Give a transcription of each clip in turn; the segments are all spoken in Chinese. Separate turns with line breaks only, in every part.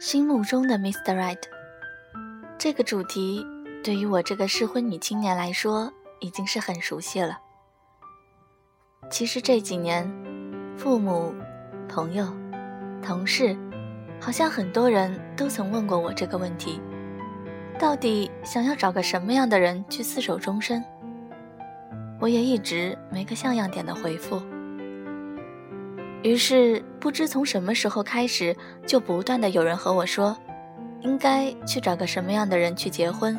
心目中的 Mr. Right，这个主题对于我这个适婚女青年来说已经是很熟悉了。其实这几年，父母、朋友、同事，好像很多人都曾问过我这个问题：到底想要找个什么样的人去厮守终身？我也一直没个像样点的回复。于是，不知从什么时候开始，就不断的有人和我说，应该去找个什么样的人去结婚，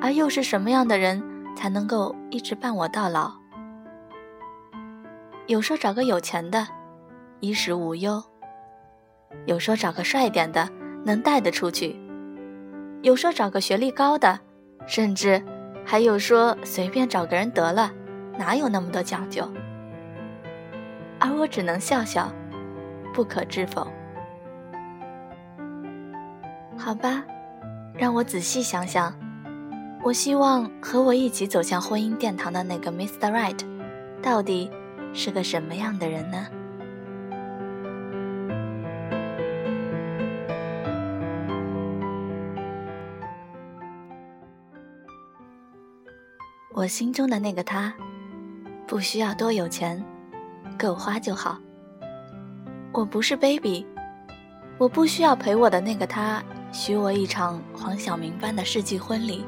而又是什么样的人才能够一直伴我到老。有说找个有钱的，衣食无忧；有说找个帅点的，能带得出去；有说找个学历高的，甚至还有说随便找个人得了，哪有那么多讲究。而我只能笑笑，不可置否。好吧，让我仔细想想。我希望和我一起走向婚姻殿堂的那个 Mr. Right，到底是个什么样的人呢？我心中的那个他，不需要多有钱。够花就好。我不是 baby，我不需要陪我的那个他许我一场黄晓明般的世纪婚礼。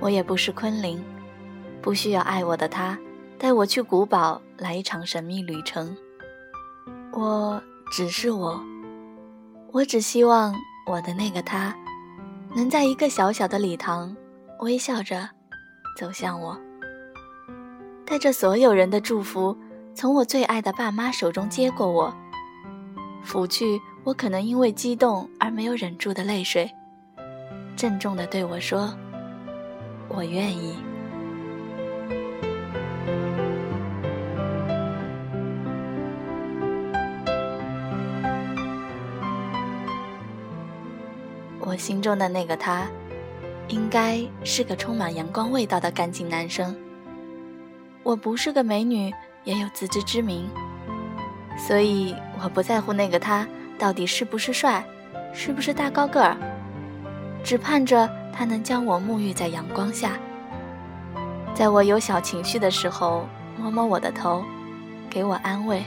我也不是昆凌，不需要爱我的他带我去古堡来一场神秘旅程。我只是我，我只希望我的那个他能在一个小小的礼堂微笑着走向我，带着所有人的祝福。从我最爱的爸妈手中接过我，抚去我可能因为激动而没有忍住的泪水，郑重地对我说：“我愿意。”我心中的那个他，应该是个充满阳光味道的干净男生。我不是个美女。也有自知之明，所以我不在乎那个他到底是不是帅，是不是大高个儿，只盼着他能将我沐浴在阳光下，在我有小情绪的时候摸摸我的头，给我安慰，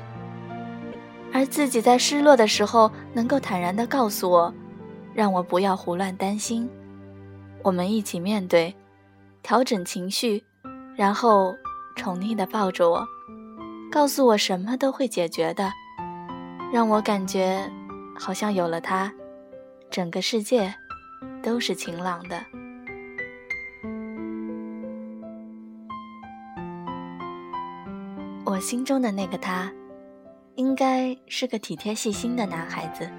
而自己在失落的时候能够坦然地告诉我，让我不要胡乱担心，我们一起面对，调整情绪，然后宠溺地抱着我。告诉我什么都会解决的，让我感觉好像有了他，整个世界都是晴朗的。我心中的那个他，应该是个体贴细心的男孩子。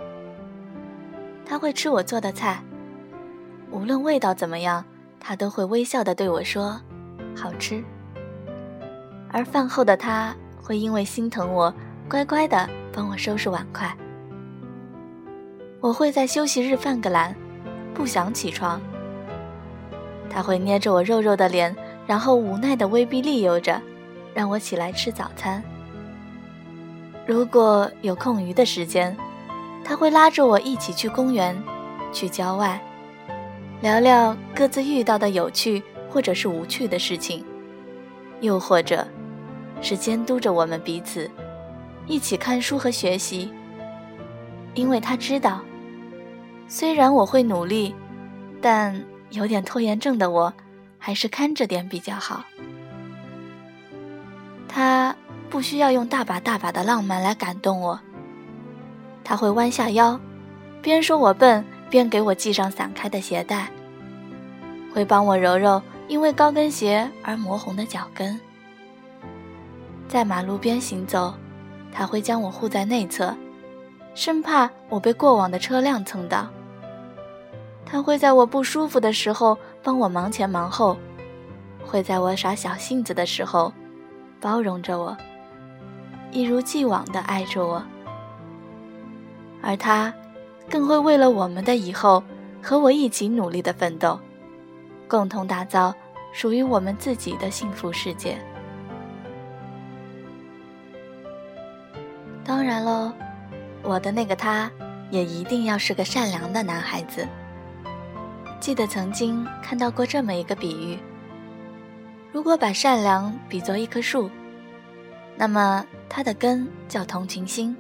他会吃我做的菜，无论味道怎么样，他都会微笑的对我说：“好吃。”而饭后的他。会因为心疼我，乖乖的帮我收拾碗筷。我会在休息日犯个懒，不想起床。他会捏着我肉肉的脸，然后无奈的威逼利诱着，让我起来吃早餐。如果有空余的时间，他会拉着我一起去公园，去郊外，聊聊各自遇到的有趣或者是无趣的事情，又或者。是监督着我们彼此，一起看书和学习。因为他知道，虽然我会努力，但有点拖延症的我，还是看着点比较好。他不需要用大把大把的浪漫来感动我，他会弯下腰，边说我笨，边给我系上散开的鞋带，会帮我揉揉因为高跟鞋而磨红的脚跟。在马路边行走，他会将我护在内侧，生怕我被过往的车辆蹭到。他会在我不舒服的时候帮我忙前忙后，会在我耍小性子的时候包容着我，一如既往地爱着我。而他，更会为了我们的以后和我一起努力的奋斗，共同打造属于我们自己的幸福世界。当然喽，我的那个他也一定要是个善良的男孩子。记得曾经看到过这么一个比喻：如果把善良比作一棵树，那么它的根叫同情心，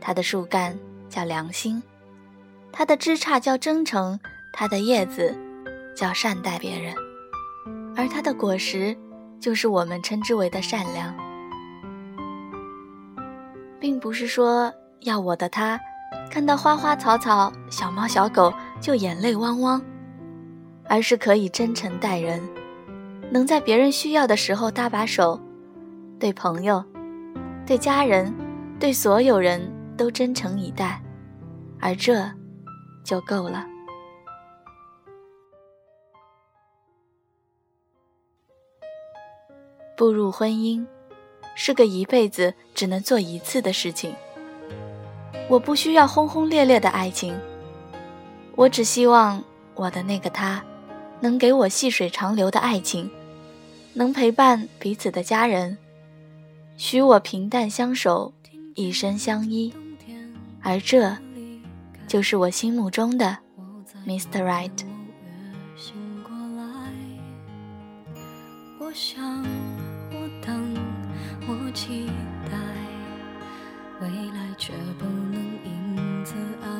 它的树干叫良心，它的枝杈叫真诚，它的叶子叫善待别人，而它的果实就是我们称之为的善良。并不是说要我的他，看到花花草草、小猫小狗就眼泪汪汪，而是可以真诚待人，能在别人需要的时候搭把手，对朋友、对家人、对所有人都真诚以待，而这就够了。步入婚姻。是个一辈子只能做一次的事情。我不需要轰轰烈烈的爱情，我只希望我的那个他，能给我细水长流的爱情，能陪伴彼此的家人，许我平淡相守，一生相依。而这，就是我心目中的 Mr. Right。我想，我等。期待未来，却不能因此安